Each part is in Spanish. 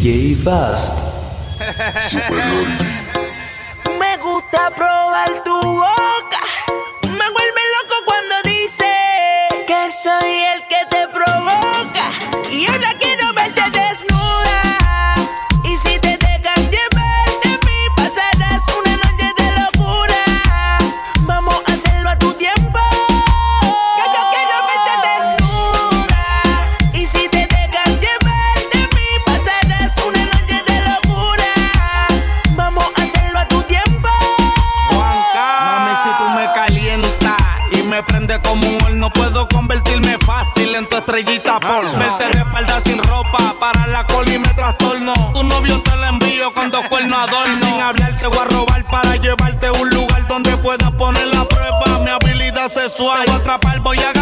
DJ Vast. Me gusta probar tu boca. Me vuelve loco cuando dice que soy el que te provoca. Y ahora quiero. con dos cuernos. Sin hablar te voy a robar para llevarte a un lugar donde puedas poner la prueba. Mi habilidad sexual. Te atrapar, voy a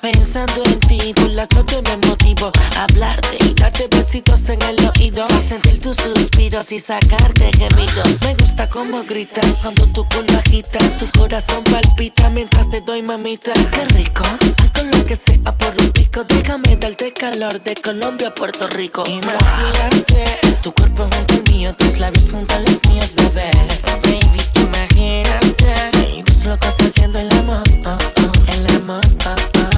pensando en ti. Por las noches me motivo a hablarte y darte besitos en el oído, a sentir tus suspiros y sacarte gemidos. Me gusta cómo gritas cuando tu culo agitas, tu corazón palpita mientras te doy mamita. Qué rico, algo lo que sea por un pico. Déjame darte calor de Colombia a Puerto Rico. Imagínate tu cuerpo junto al mío, tus labios junto a los míos, bebé. Imagínate y dos locos haciendo el amor, oh, oh, el amor,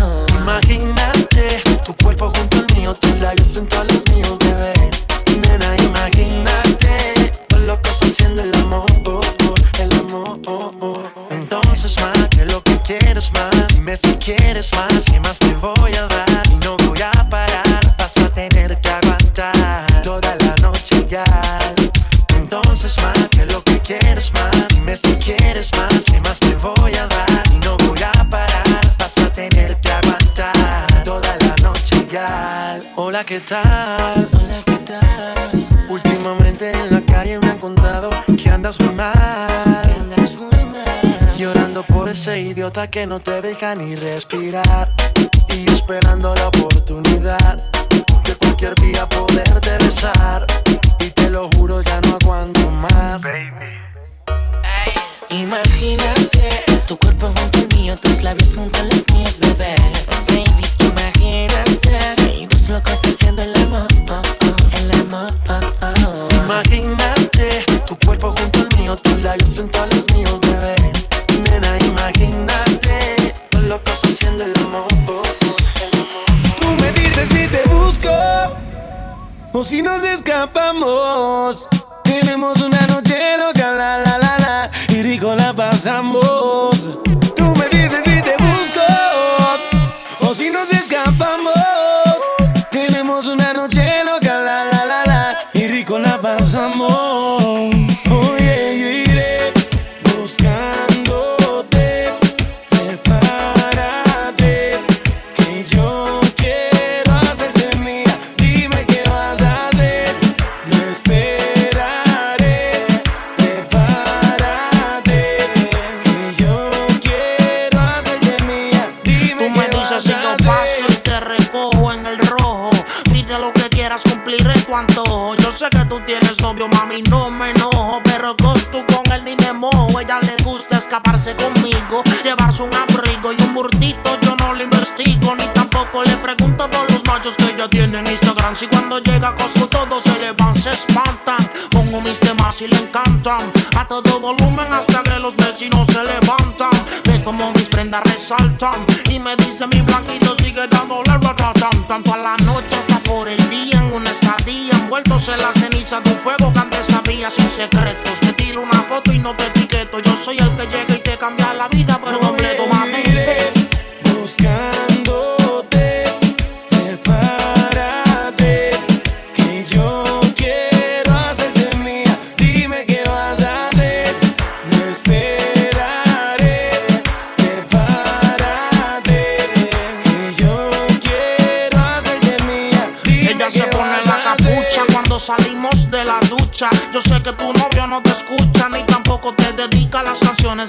oh. Imagínate tu cuerpo junto al mío, tus labios junto a los míos, bebé. Nena, imagínate todo lo que está haciendo el amor, oh, oh, el amor. oh, oh. Entonces más que lo que quieres más, dime si quieres más, ¿qué más te voy a dar? Hola, ¿qué tal? Hola, ¿qué tal? Últimamente en la calle me han contado que andas muy mal. Andas muy mal. Llorando por ese idiota que no te deja ni respirar. Y yo esperando la oportunidad de cualquier día poderte besar. Y te lo juro, ya no aguanto más. Imagínate tu cuerpo junto al mío, tus labios junto a los míos, bebé. Baby, imagínate locos haciendo el amor, oh, oh, el amor, oh, oh. Imagínate tu cuerpo junto al mío, tus labios junto a los míos, bebé. Nena, imagínate los locos haciendo el amor. oh, el amor. Tú me dices si te busco o si nos escapamos. Tenemos una noche loca, la la la la, y rico la pasamos. La llega y te cambia la vida por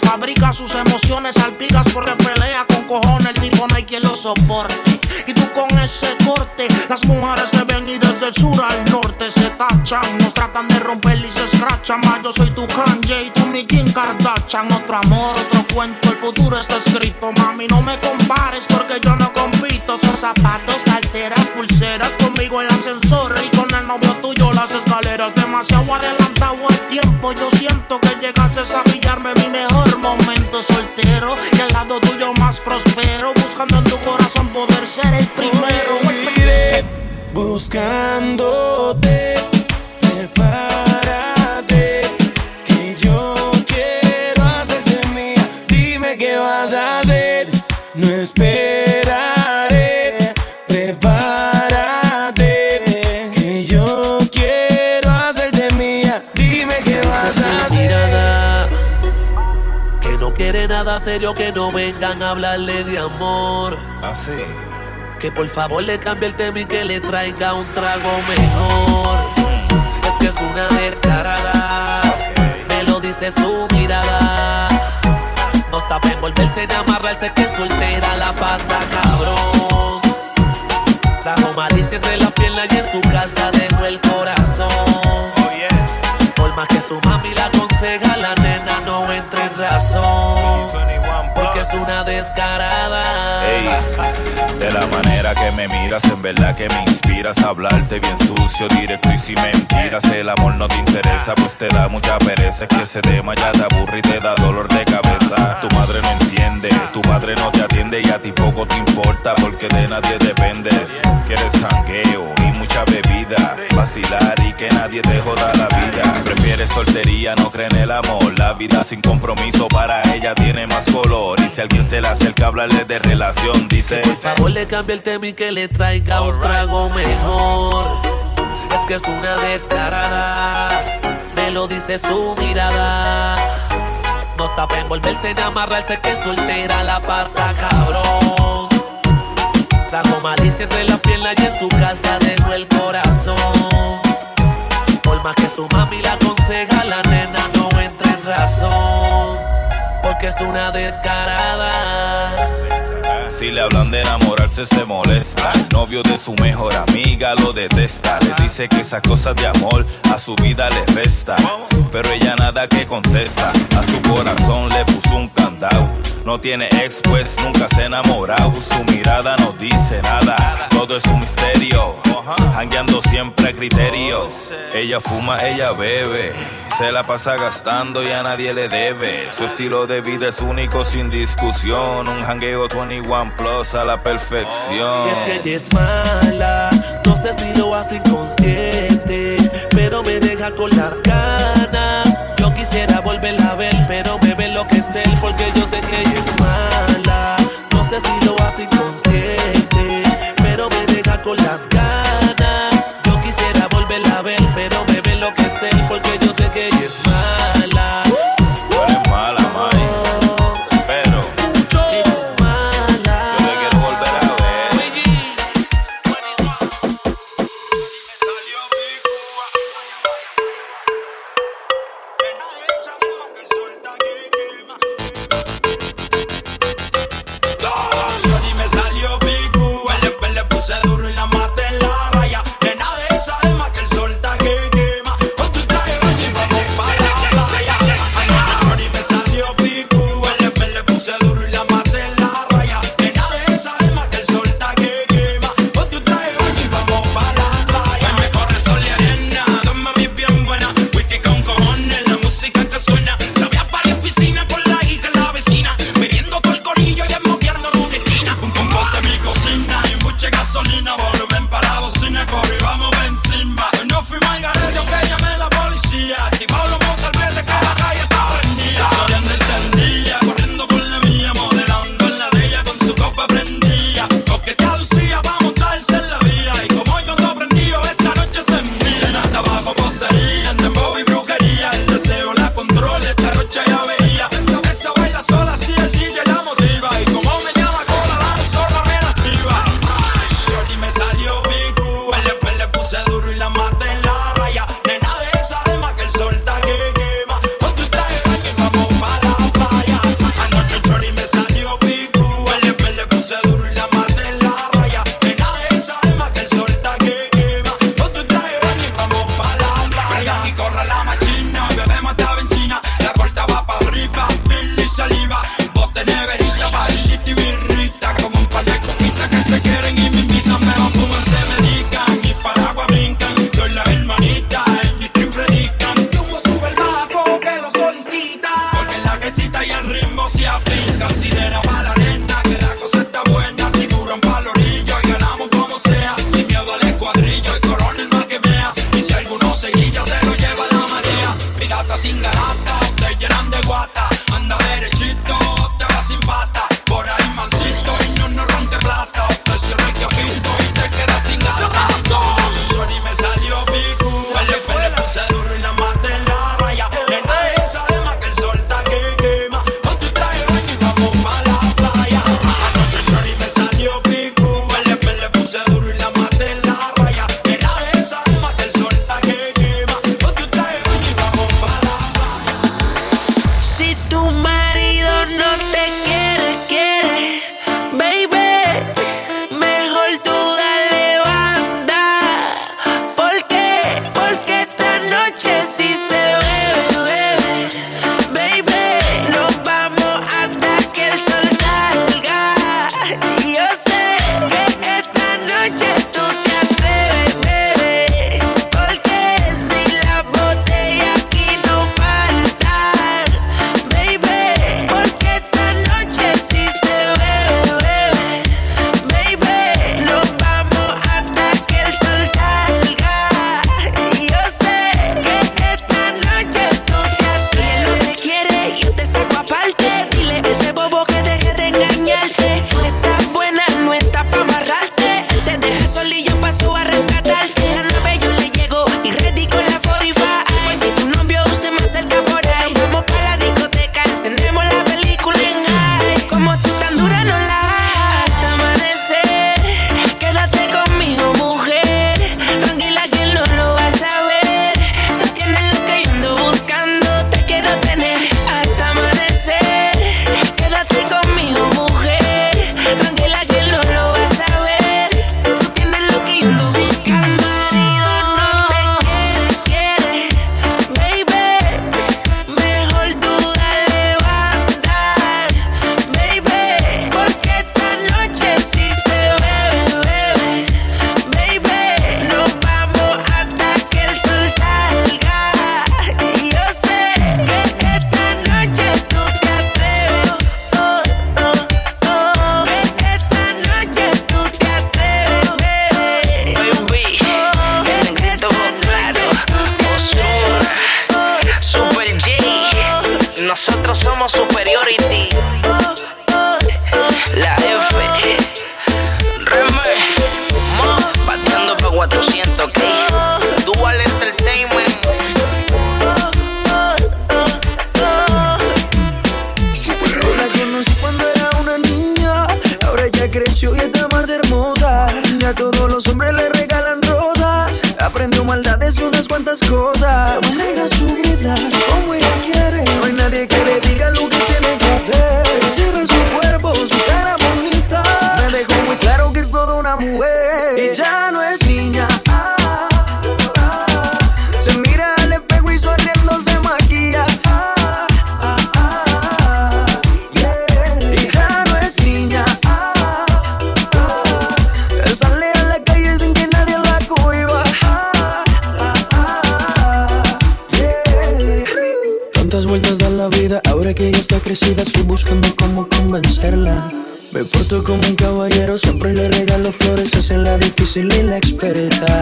fabrica sus emociones, salpigas porque pelea con cojones, el tipo no hay quien lo soporte. Y tú con ese corte, las mujeres te ven y desde el sur al norte se tachan, nos tratan de romper y se escrachan, más yo soy tu Kanye y tú mi Kim Kardashian, otro amor, otro cuento, el futuro está escrito, mami no me compares porque yo no compito, son zapatos, carteras, pulseras, conmigo el ascensor y con el novio tuyo las escaleras, demasiado adelantado el tiempo, yo siento que llegaste a pillarme prospero, buscando en tu corazón poder ser el primero. Iré buscándote, prepárate, serio, que no vengan a hablarle de amor. Así. Que por favor le cambie el tema y que le traiga un trago mejor. Es que es una descarada, me lo dice su mirada. No está para envolverse ni amarrarse, que soltera la pasa cabrón. Trajo malicia entre las piernas y en su casa dejó el corazón. Oh, yes. Por más que su mami la aconseja, la nena no entra en razón. 21 Porque es una descarada. Ey, de la manera que me miras, en verdad que me inspiras a hablarte bien sucio, directo y sin mentiras. El amor no te interesa, pues te da mucha pereza. Es que ese tema ya te aburre y te da dolor de cabeza. Tu madre no entiende, tu padre no te atiende y a ti poco te importa porque de nadie dependes. Quieres jangueo y mucha bebida, vacilar y que nadie te joda la vida. Prefieres soltería, no cree en el amor. La vida sin compromiso para ella tiene más color. Y si alguien se le acerca a hablarle de relación, dice. Por favor le cambie el tema y que le traiga un trago mejor. Es que es una descarada, me lo dice su mirada. No está para envolverse ni amarrarse, que soltera la pasa cabrón. Trajo malicia entre las piernas y en su casa dejó el corazón. Más que su mami la aconseja, la nena no entra en razón. Porque es una descarada. Si le hablan de enamorarse se molesta. El novio de su mejor amiga lo detesta. Le dice que esas cosas de amor a su vida le resta. Pero ella nada que contesta. A su corazón le puso un. No tiene ex, pues nunca se ha enamorado. Su mirada no dice nada. Todo es un misterio. Hangueando siempre a criterios. Ella fuma, ella bebe. Se la pasa gastando y a nadie le debe. Su estilo de vida es único sin discusión. Un hangueo 21 plus a la perfección. Y es que ella es mala, no sé si lo hace inconsciente, pero me deja con las ganas. Yo quisiera volverla a ver, pero porque yo sé que ella es mala. No sé si lo hace inconsciente, pero me deja con las ganas. Yo quisiera volverla a ver, pero me ve enloquecer porque yo sé que ella es mala. convencerla. Me porto como un caballero, siempre le regalo flores, hacen la difícil y la experta.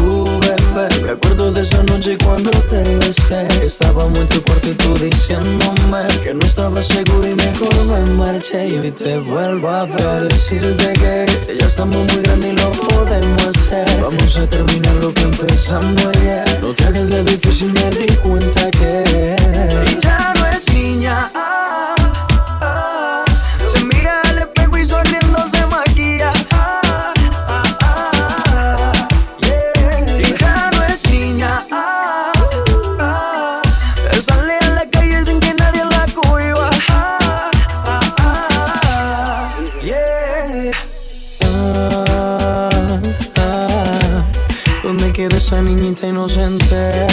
Uh, bebé, me acuerdo de esa noche cuando te besé. Estábamos en tu y tú diciéndome que no estaba seguro y mejor me marché. Y hoy te vuelvo a ver. Decirte que ya estamos muy grandes y lo podemos hacer. Vamos a terminar lo que empezamos ayer. No te hagas de difícil, me di cuenta que. Y ya no es niña. inocente.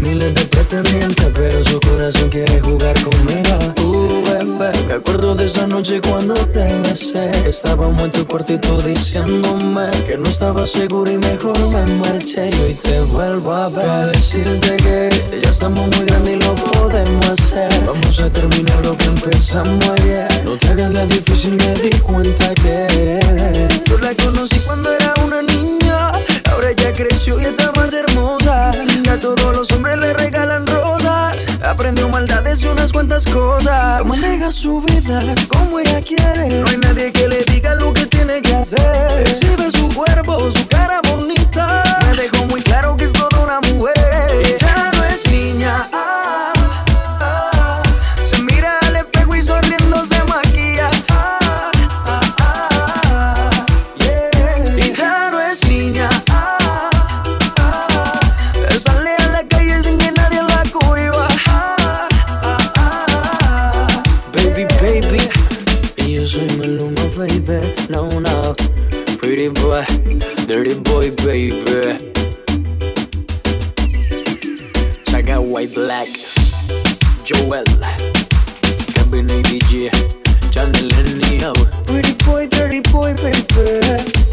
Miles de pretendientes, pero su corazón quiere jugar conmigo. Uh, bebé, me acuerdo de esa noche cuando te besé. Estábamos en tu cuartito diciéndome que no estaba seguro y mejor me marché. Y hoy te vuelvo a ver. Para decirte que ya estamos muy grandes y lo podemos hacer. Vamos a terminar lo que empezamos ayer. No te hagas la difícil, me di cuenta que yo la conocí cuando era una niña Ahora ya creció y está más hermosa. A todos los hombres le regalan rosas. Aprendió maldades y unas cuantas cosas. Maneja su vida como ella quiere. No hay nadie que le diga lo que tiene que hacer. Recibe su cuerpo, su cara bonita. Me dejó muy claro que es toda una mujer. Ya no es niña. White Black. Joel Kevin ADG Channel Neo Pretty boy, dirty boy, baby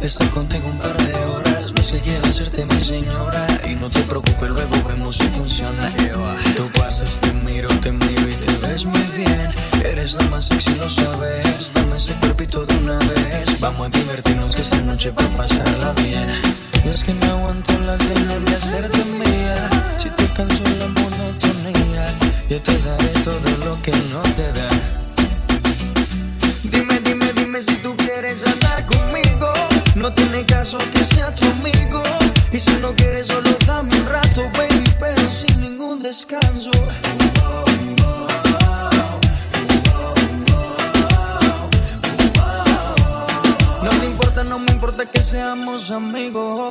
estar contigo un par de horas. No sé quiero hacerte mi señora y no te preocupes, luego vemos si funciona. Tú pasas, te miro, te miro y te ves muy bien. Eres la más sexy, lo sabes. Dame ese cuerpito de una vez. Vamos a divertirnos que esta noche va a pasarla bien. Y es que no aguanto las ganas de hacerte mía. Si te canso la monotonía, yo te daré todo lo que no te dan. Dime, si tú quieres andar conmigo. No tiene caso que sea tu amigo. Y si no quieres, solo dame un rato, baby, pero sin ningún descanso. No me importa, no me importa que seamos amigos.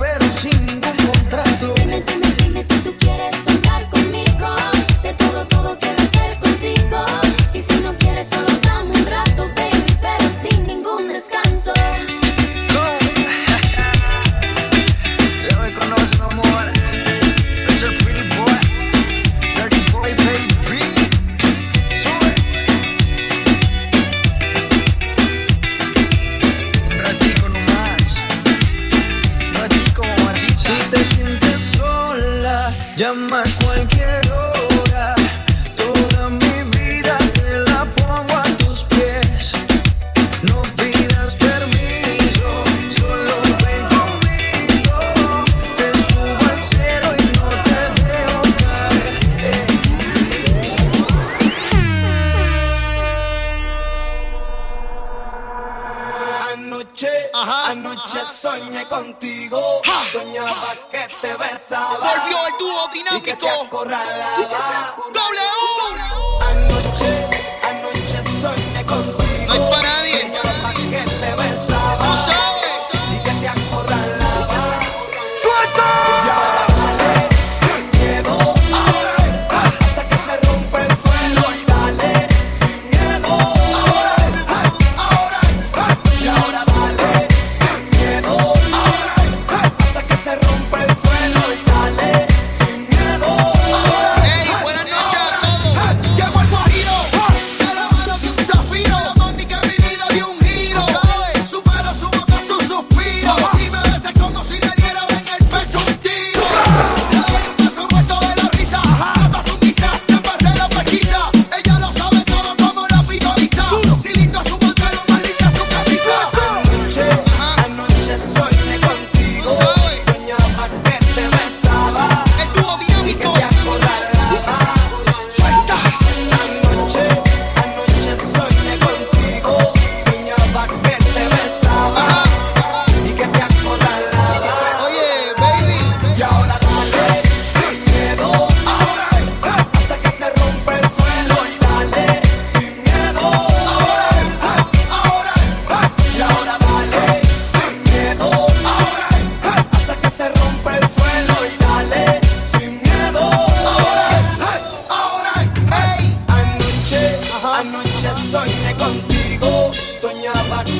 pero sin ningún contrato. Dime, dime, dime si tú quieres andar conmigo. De todo, todo quiero hacer contigo. te sientes sola, llama a cualquier hora. Y que te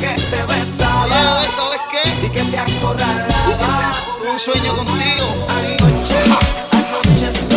que te besaba y que te acorralaba. Un sueño contigo. Anoche, anoche.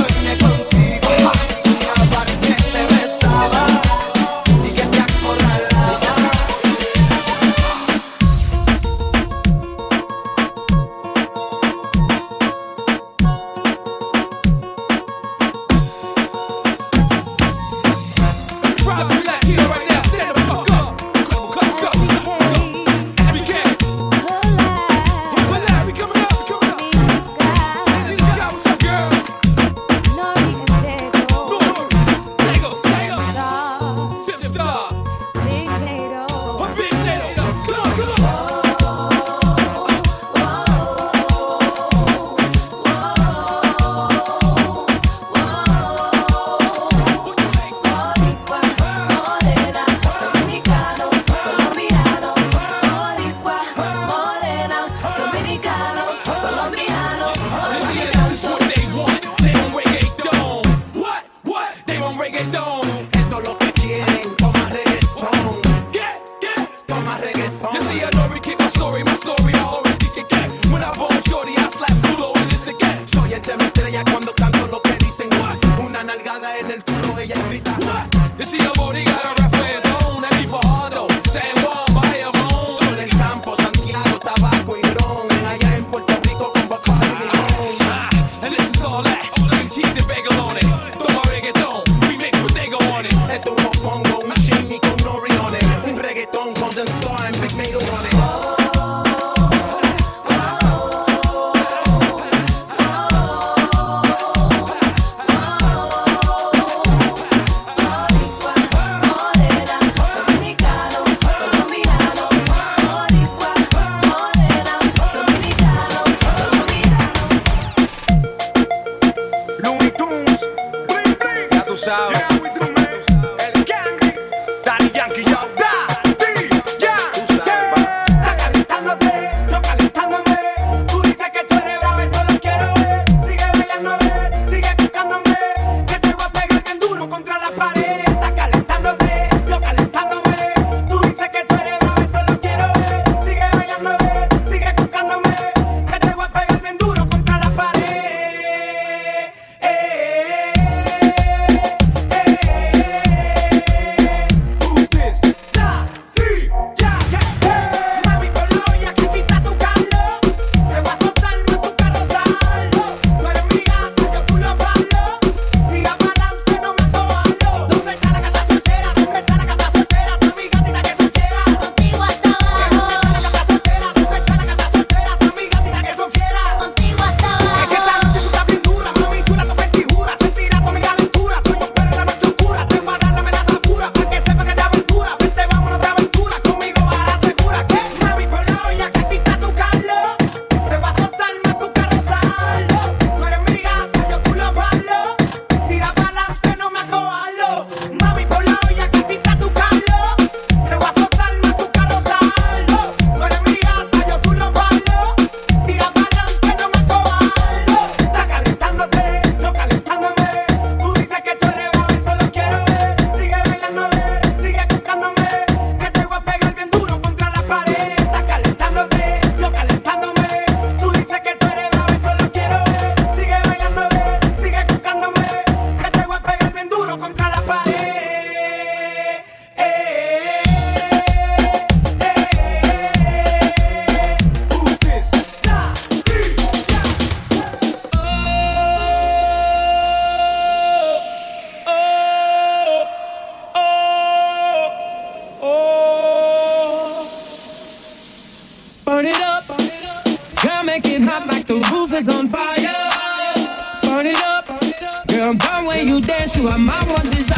burn it up. Girl, burn when you dance, you are my one desire.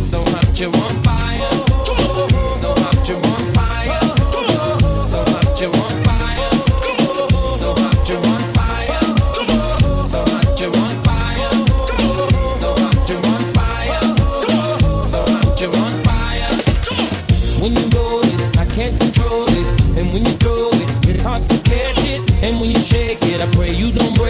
So hot you want fire. I pray you don't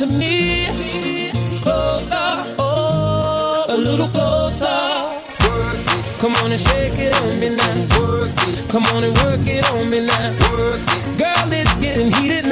to me. Closer, oh, a little closer. Come on and shake it on me now. Come on and work it on me now. Girl, it's getting heated